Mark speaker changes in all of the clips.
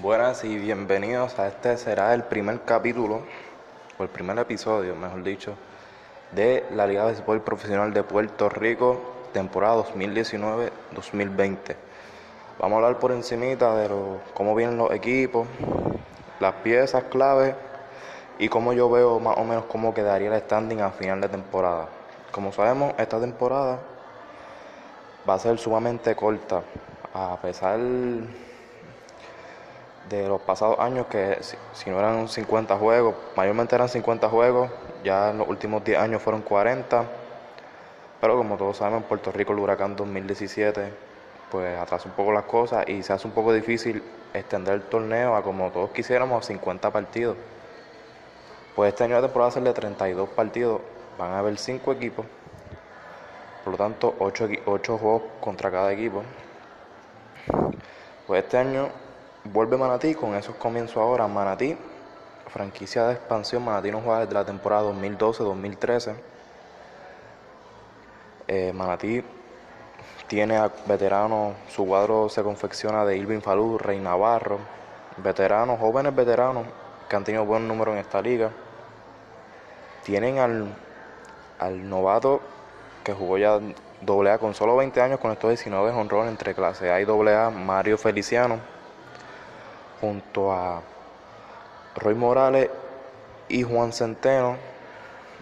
Speaker 1: Buenas y bienvenidos a este será el primer capítulo, o el primer episodio, mejor dicho, de la Liga de Béisbol Profesional de Puerto Rico, temporada 2019-2020. Vamos a hablar por encimita de lo, cómo vienen los equipos, las piezas clave y cómo yo veo más o menos cómo quedaría el standing a final de temporada. Como sabemos, esta temporada va a ser sumamente corta, a pesar de los pasados años que si, no eran 50 juegos, mayormente eran 50 juegos, ya en los últimos 10 años fueron 40, pero como todos sabemos, en Puerto Rico el huracán 2017 pues atrasa un poco las cosas y se hace un poco difícil extender el torneo a como todos quisiéramos a 50 partidos. Pues este año la temporada va a ser de 32 partidos, van a haber 5 equipos, por lo tanto 8, 8 juegos contra cada equipo. Pues este año vuelve Manatí con esos comienzos ahora. Manatí, franquicia de expansión, Manatí no juega desde la temporada 2012-2013. Eh, Manatí tiene a veteranos, su cuadro se confecciona de Irving Falú, Rey Navarro, veteranos, jóvenes veteranos que han tenido buen número en esta liga. Tienen al, al novato que jugó ya AA con solo 20 años, con estos 19 honrones entre clase A y AA, Mario Feliciano, junto a Roy Morales y Juan Centeno.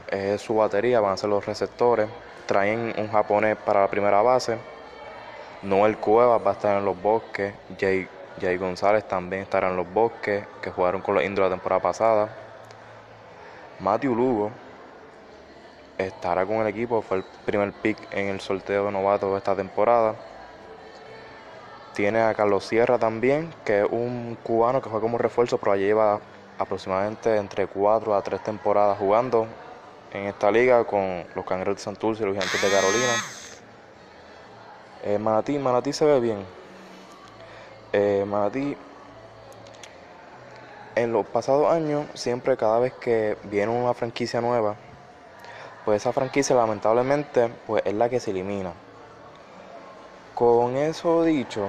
Speaker 1: Es su batería, van a ser los receptores. Traen un japonés para la primera base. Noel Cuevas va a estar en los bosques. Jay, Jay González también estará en los bosques, que jugaron con los indios la temporada pasada. Matthew Lugo estará con el equipo, fue el primer pick en el sorteo de novatos de esta temporada. Tiene a Carlos Sierra también, que es un cubano que fue como refuerzo, pero lleva aproximadamente entre 4 a 3 temporadas jugando en esta liga con los Cangreros de Santurce y los Gigantes de Carolina. Eh, Manatí, Manatí se ve bien. Eh, Manatí, en los pasados años, siempre cada vez que viene una franquicia nueva, pues esa franquicia lamentablemente pues es la que se elimina. Con eso dicho,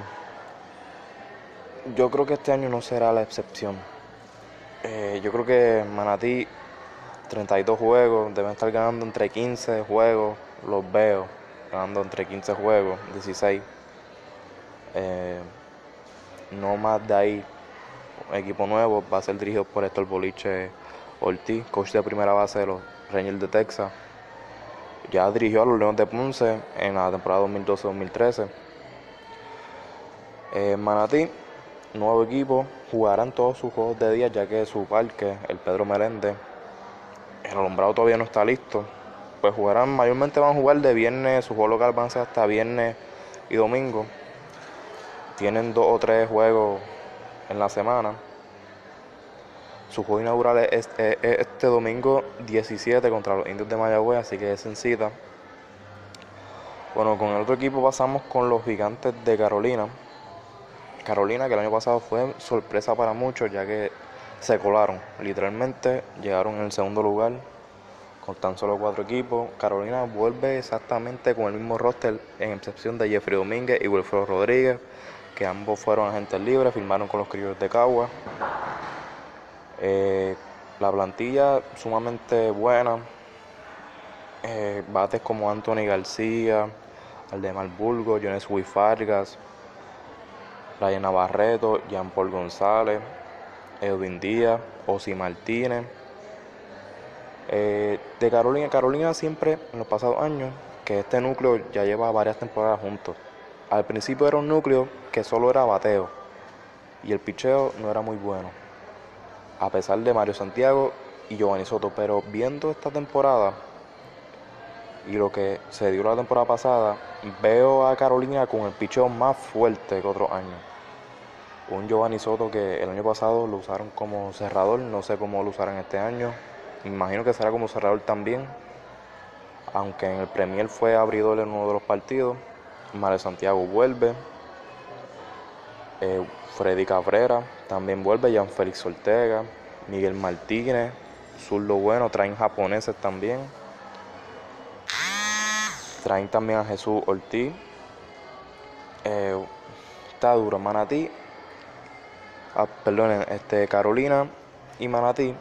Speaker 1: yo creo que este año no será la excepción. Eh, yo creo que Manatí, 32 juegos, deben estar ganando entre 15 juegos, los veo, ganando entre 15 juegos, 16. Eh, no más de ahí, equipo nuevo, va a ser dirigido por Héctor Boliche Ortiz, coach de primera base de los Rangers de Texas. Ya dirigió a los Leones de Ponce en la temporada 2012-2013. Eh, Manatí, nuevo equipo, jugarán todos sus juegos de día ya que su parque, el Pedro Meléndez, el alumbrado todavía no está listo. Pues jugarán, mayormente van a jugar de viernes, su juego local van a ser hasta viernes y domingo. Tienen dos o tres juegos en la semana. Su juego inaugural es, este domingo 17 contra los indios de Mayagüez, así que es en cita. Bueno, con el otro equipo pasamos con los gigantes de Carolina. Carolina, que el año pasado fue sorpresa para muchos, ya que se colaron. Literalmente llegaron en el segundo lugar con tan solo cuatro equipos. Carolina vuelve exactamente con el mismo roster, en excepción de Jeffrey Domínguez y Wilfredo Rodríguez, que ambos fueron agentes libres, firmaron con los criollos de Cagua. Eh, la plantilla sumamente buena. Eh, bates como Anthony García, Aldemar Bulgo, Jones Fargas, Ryan Navarreto, Jean Paul González, Edwin Díaz, Osi Martínez. Eh, de Carolina, Carolina siempre en los pasados años, que este núcleo ya lleva varias temporadas juntos. Al principio era un núcleo que solo era bateo y el picheo no era muy bueno a pesar de Mario Santiago y Giovanni Soto. Pero viendo esta temporada y lo que se dio la temporada pasada, veo a Carolina con el picheo más fuerte que otros años. Un Giovanni Soto que el año pasado lo usaron como cerrador, no sé cómo lo usarán este año. imagino que será como cerrador también. Aunque en el Premier fue abridor en uno de los partidos. Mario Santiago vuelve. Eh, Freddy Cabrera también vuelve, Jean Félix Ortega, Miguel Martínez, Zurdo Bueno, traen japoneses también. Traen también a Jesús Ortiz. Eh, está duro, Manatí. Ah, este, Carolina y Manatí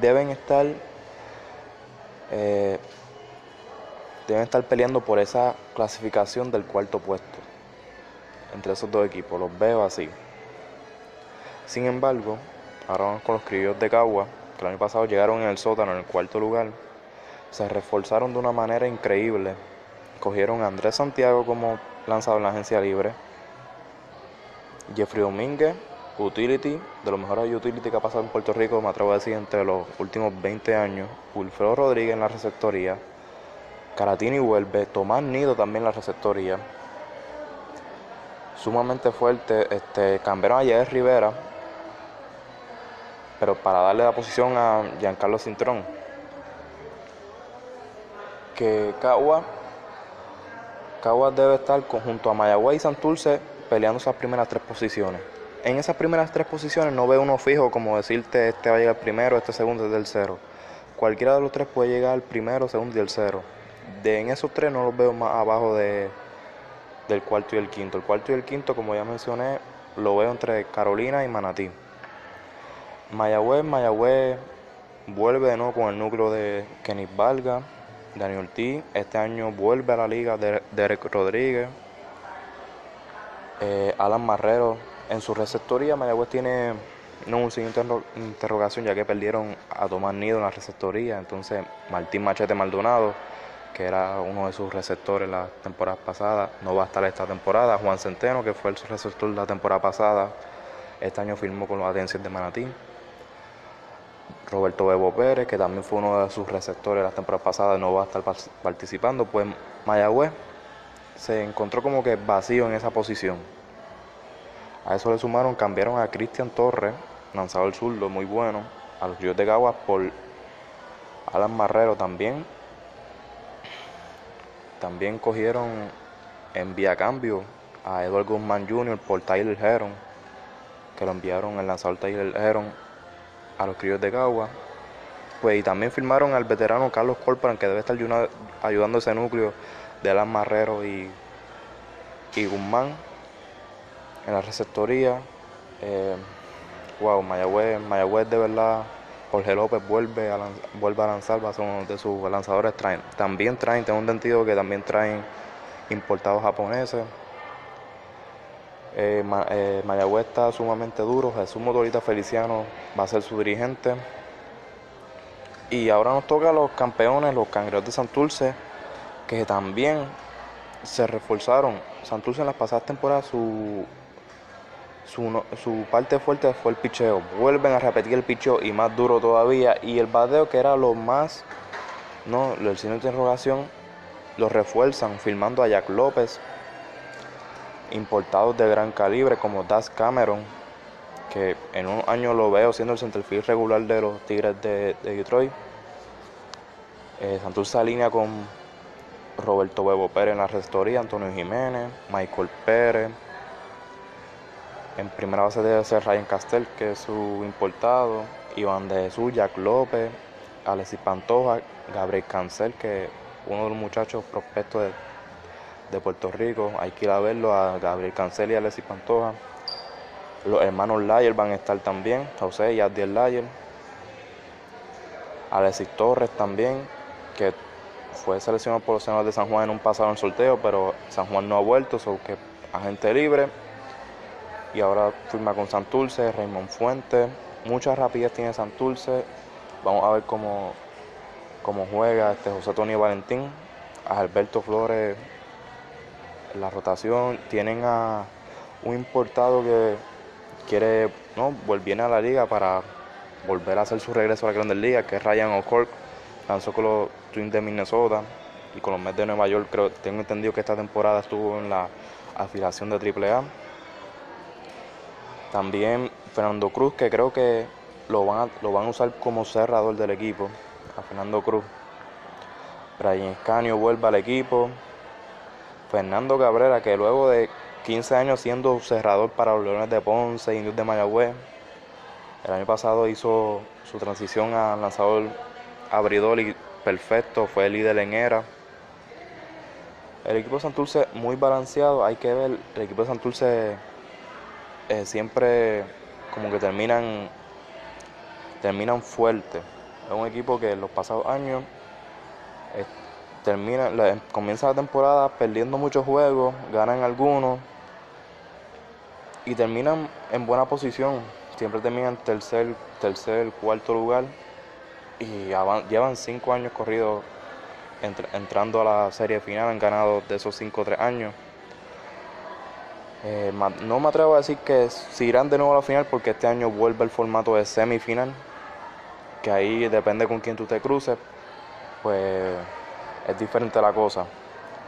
Speaker 1: deben estar eh, deben estar peleando por esa clasificación del cuarto puesto entre esos dos equipos. Los veo así. Sin embargo, ahora vamos con los criollos de Cagua, que el año pasado llegaron en el sótano en el cuarto lugar. Se reforzaron de una manera increíble. Cogieron a Andrés Santiago como lanzador en la agencia libre. Jeffrey Domínguez, utility, de los mejores utility que ha pasado en Puerto Rico, me atrevo a decir, entre los últimos 20 años. Wilfredo Rodríguez en la receptoría. Caratini vuelve. Tomás Nido también en la receptoría. Sumamente fuerte. Este, cambiaron a Jair Rivera. Pero para darle la posición a Giancarlo Cintrón. Que Cagua, Cagua debe estar junto a Mayagüez y Santurce peleando esas primeras tres posiciones. En esas primeras tres posiciones no veo uno fijo como decirte este va a llegar primero, este segundo, este tercero. Cualquiera de los tres puede llegar primero, segundo y tercero. De en esos tres no los veo más abajo de, del cuarto y el quinto. El cuarto y el quinto, como ya mencioné, lo veo entre Carolina y Manatí. Mayagüez, Mayagüez vuelve de nuevo con el núcleo de Kenny Valga, Daniel Ortiz. Este año vuelve a la liga de Derek Rodríguez, eh, Alan Marrero. En su receptoría, Mayagüez tiene no un signo de interrogación ya que perdieron a Tomás Nido en la receptoría. Entonces, Martín Machete Maldonado, que era uno de sus receptores la temporada pasada, no va a estar esta temporada. Juan Centeno, que fue el receptor la temporada pasada, este año firmó con los Atencias de Manatí. Roberto Bebo Pérez, que también fue uno de sus receptores la temporada pasada, no va a estar participando. Pues Mayagüez se encontró como que vacío en esa posición. A eso le sumaron, cambiaron a Cristian Torres, lanzador zurdo muy bueno, a los Ríos de Caguas por Alan Marrero también. También cogieron en vía cambio a Edward Guzmán Jr. por Tyler Heron, que lo enviaron el lanzador Tyler Heron a los críos de Cagua. Pues y también firmaron al veterano Carlos Corporan, que debe estar ayudando ese núcleo de Alan Marrero y, y Guzmán en la receptoría. Eh, wow, Mayagüez, Mayagüez de verdad, Jorge López vuelve a, vuelve a lanzar, va a ser uno de sus lanzadores. Traen, también traen, tengo entendido que también traen importados japoneses. Eh, eh, Mayagüez está sumamente duro. Jesús Motorita Feliciano va a ser su dirigente. Y ahora nos toca a los campeones, los cangreos de Santurce, que también se reforzaron. Santurce en las pasadas temporadas su, su, parte fuerte fue el picheo. Vuelven a repetir el picheo y más duro todavía. Y el bateo, que era lo más, no, el signo de interrogación, lo refuerzan, filmando a Jack López, importados de gran calibre como Das Cameron, que en un año lo veo siendo el centerfield regular de los Tigres de, Detroit. Eh, Santurce alinea con Roberto Bebo Pérez en la restoría, Antonio Jiménez, Michael Pérez. En primera base debe ser Ryan Castell, que es su importado, Iván de Jesús, Jack López, Alexis Pantoja, Gabriel Cancel, que es uno de los muchachos prospectos de Puerto Rico. Hay que ir a verlo a Gabriel Cancel y Alexis Pantoja. Los hermanos Layer van a estar también, José y Adiel Layer. Alexis Torres también, que fue seleccionado por los senadores de San Juan en un pasado en sorteo, pero San Juan no ha vuelto, son que agente libre. Y ahora firma con Santurce, Raymond Fuentes. Mucha rapidez tiene Santurce. Vamos a ver cómo, juega este José Tony Valentín. A Alberto Flores la rotación. Tienen a un importado que quiere, no, viene a la liga para volver a hacer su regreso a la Grandes Liga, que es Ryan O'Cork. Lanzó con los Twins de Minnesota y con los Mets de Nueva York. Creo, tengo entendido que esta temporada estuvo en la afiliación de AAA. También Fernando Cruz, que creo que lo van a, lo van a usar como cerrador del equipo. A Fernando Cruz. Brian Escanio vuelve al equipo. Fernando Cabrera, que luego de 15 años siendo cerrador para los Leones de Ponce Indios de Mayagüez, el año pasado hizo su transición a lanzador abridor y perfecto, fue líder en era. El equipo de Santurce muy balanceado, hay que ver, el equipo de Santurce eh, siempre como que terminan, terminan fuerte. Es un equipo que en los pasados años eh, termina, comienza la temporada perdiendo muchos juegos, ganan algunos y terminan en buena posición. Siempre terminan tercer, tercer, cuarto lugar y llevan cinco años corridos entrando a la serie final. Han ganado de esos cinco tres años. Eh, no me atrevo a decir que si irán de nuevo a la final porque este año vuelve el formato de semifinal, que ahí depende con quién tú te cruces, pues es diferente la cosa.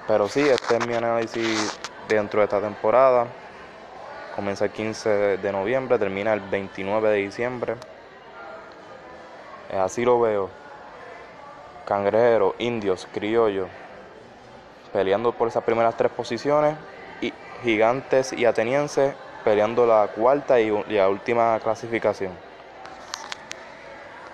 Speaker 1: Pero sí, este es mi análisis dentro de esta temporada. Comienza el 15 de noviembre, termina el 29 de diciembre. Así lo veo. Cangrejeros, indios, criollos, peleando por esas primeras tres posiciones y gigantes y atenienses peleando la cuarta y la última clasificación.